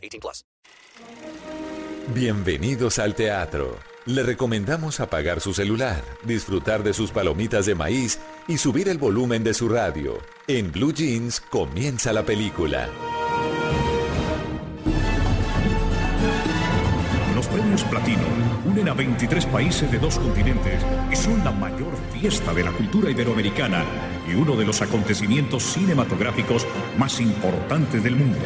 18 plus. Bienvenidos al teatro. Le recomendamos apagar su celular, disfrutar de sus palomitas de maíz y subir el volumen de su radio. En Blue Jeans comienza la película. Los premios Platino unen a 23 países de dos continentes y son la mayor fiesta de la cultura iberoamericana y uno de los acontecimientos cinematográficos más importantes del mundo.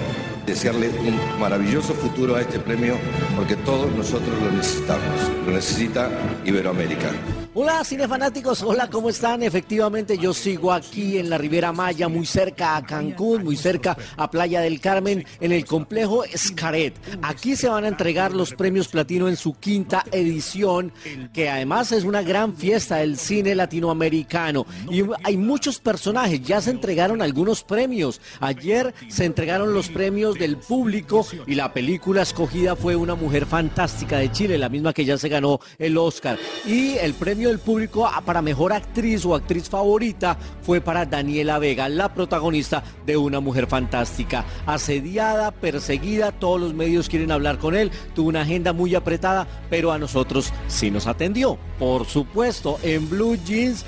Desearle un maravilloso futuro a este premio porque todos nosotros lo necesitamos. Lo necesita Iberoamérica. Hola cinefanáticos, hola, ¿cómo están? Efectivamente yo sigo aquí en la Ribera Maya, muy cerca a Cancún, muy cerca a Playa del Carmen, en el complejo Escaret. Aquí se van a entregar los premios platino en su quinta edición, que además es una gran fiesta del cine latinoamericano. Y hay muchos personajes, ya se entregaron algunos premios. Ayer se entregaron los premios del público y la película escogida fue Una Mujer Fantástica de Chile, la misma que ya se ganó el Oscar. Y el premio del público para mejor actriz o actriz favorita fue para Daniela Vega, la protagonista de Una Mujer Fantástica. Asediada, perseguida, todos los medios quieren hablar con él, tuvo una agenda muy apretada, pero a nosotros sí nos atendió. Por supuesto, en Blue Jeans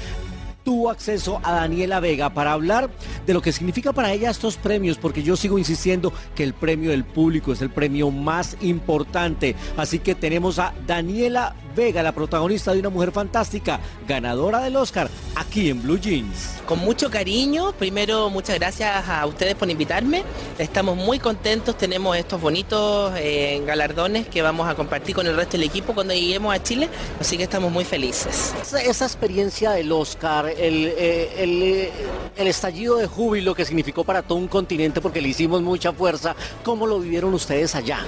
tuvo acceso a Daniela Vega para hablar de lo que significa para ella estos premios, porque yo sigo insistiendo que el premio del público es el premio más importante. Así que tenemos a Daniela Vega, la protagonista de Una Mujer Fantástica, ganadora del Oscar, aquí en Blue Jeans. Con mucho cariño, primero muchas gracias a ustedes por invitarme. Estamos muy contentos, tenemos estos bonitos eh, galardones que vamos a compartir con el resto del equipo cuando lleguemos a Chile, así que estamos muy felices. Esa, esa experiencia del Oscar, el, eh, el, eh, el estallido de júbilo que significó para todo un continente porque le hicimos mucha fuerza, ¿cómo lo vivieron ustedes allá?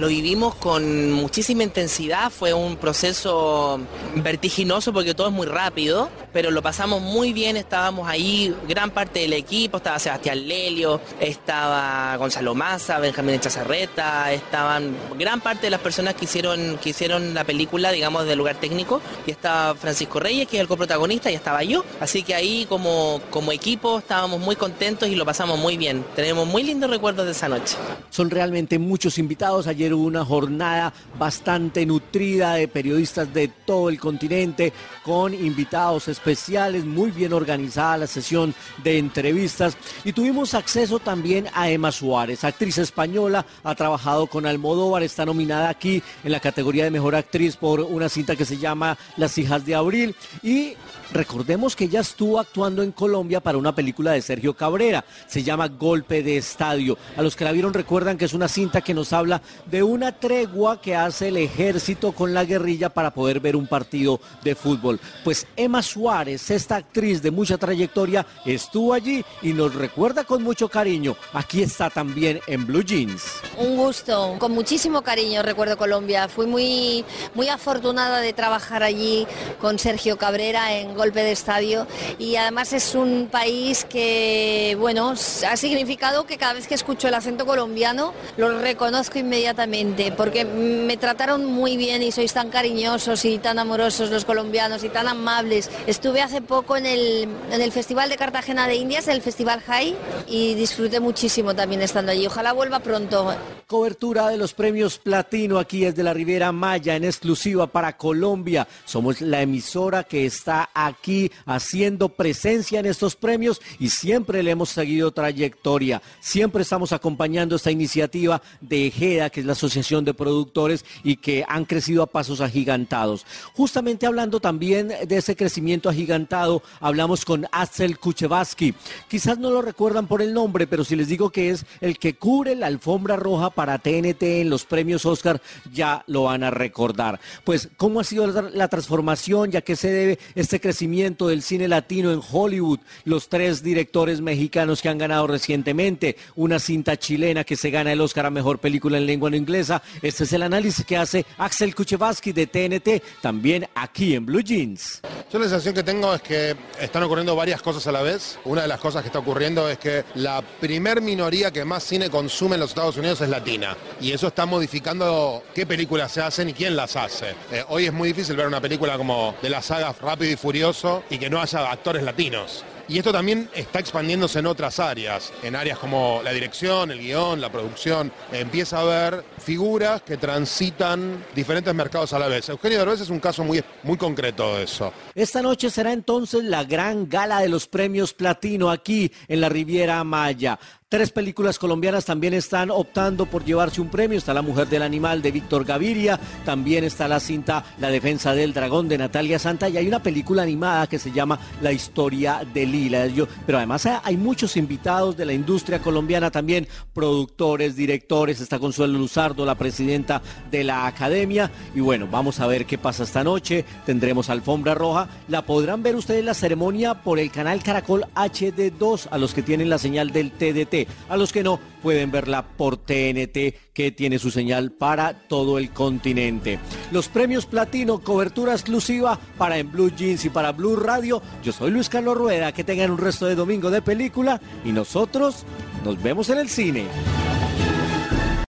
Lo vivimos con muchísima intensidad, fue un proceso vertiginoso porque todo es muy rápido, pero lo pasamos muy bien, estábamos ahí, gran parte del equipo, estaba Sebastián Lelio, estaba Gonzalo Maza, Benjamín Echazarreta, estaban gran parte de las personas que hicieron, que hicieron la película, digamos, del lugar técnico, y estaba Francisco Reyes, que es el coprotagonista, y estaba yo, así que ahí como, como equipo estábamos muy contentos y lo pasamos muy bien, tenemos muy lindos recuerdos de esa noche. Son realmente muchos invitados, ayer hubo una jornada bastante nutrida de periodistas de todo el continente, con invitados especiales, muy bien organizada la sesión de entrevistas y tuvimos acceso también a Emma Suárez, actriz española, ha trabajado con Almodóvar, está nominada aquí en la categoría de mejor actriz por una cinta que se llama Las hijas de abril y recordemos que ella estuvo actuando en Colombia para una película de Sergio Cabrera, se llama Golpe de Estadio. A los que la vieron recuerdan que es una cinta que nos habla de una tregua que hace el ejército con la guerrilla para poder ver un partido de fútbol. Pues Emma Suárez, esta actriz de mucha trayectoria, estuvo allí y nos recuerda con mucho cariño. Aquí está también en Blue Jeans. Un gusto, con muchísimo cariño recuerdo Colombia. Fui muy, muy afortunada de trabajar allí con Sergio Cabrera en Golpe de Estadio y además es un país que, bueno, ha significado que cada vez que escucho el acento colombiano lo reconozco inmediatamente porque me trataron muy bien y sois tan cariñosos y tan amorosos los colombianos y tan amables. Estuve hace poco en el, en el Festival de Cartagena de Indias, el Festival High, y disfruté muchísimo también estando allí. Ojalá vuelva pronto. Cobertura de los premios Platino aquí desde la Riviera Maya en exclusiva para Colombia. Somos la emisora que está aquí haciendo presencia en estos premios y siempre le hemos seguido trayectoria. Siempre estamos acompañando esta iniciativa de EJEDA, que es la Asociación de Productores y que han crecido a pasos agigantados. Justamente hablando también de ese crecimiento agigantado, hablamos con Axel Kuchevaski. Quizás no lo recuerdan por el nombre, pero si les digo que es el que cubre la alfombra roja para TNT en los premios Oscar, ya lo van a recordar. Pues, ¿cómo ha sido la transformación? ¿Ya que se debe este crecimiento del cine latino en Hollywood? Los tres directores mexicanos que han ganado recientemente, una cinta chilena que se gana el Oscar a Mejor Película en Lengua no Inglesa. Este es el análisis que hace Axel Kuchevaski de TNT, también aquí en Blue Jeans. Yo la sensación que tengo es que están ocurriendo varias cosas a la vez. Una de las cosas que está ocurriendo es que la primer minoría que más cine consume en los Estados Unidos es latina. Y eso está modificando qué películas se hacen y quién las hace. Eh, hoy es muy difícil ver una película como de la saga Rápido y Furioso y que no haya actores latinos. Y esto también está expandiéndose en otras áreas, en áreas como la dirección, el guion, la producción. Empieza a haber figuras que transitan diferentes mercados a la vez. Eugenio Derbez es un caso muy, muy concreto de eso. Esta noche será entonces la gran gala de los premios platino aquí en la Riviera Maya. Tres películas colombianas también están optando por llevarse un premio. Está La Mujer del Animal de Víctor Gaviria, también está la cinta La Defensa del Dragón de Natalia Santa y hay una película animada que se llama La Historia de Lila. Yo, pero además hay muchos invitados de la industria colombiana también, productores, directores. Está Consuelo Luzardo, la presidenta de la Academia. Y bueno, vamos a ver qué pasa esta noche. Tendremos alfombra roja. La podrán ver ustedes la ceremonia por el canal Caracol HD2 a los que tienen la señal del TDT. A los que no, pueden verla por TNT, que tiene su señal para todo el continente. Los premios Platino, cobertura exclusiva para En Blue Jeans y para Blue Radio. Yo soy Luis Carlos Rueda, que tengan un resto de domingo de película y nosotros nos vemos en el cine.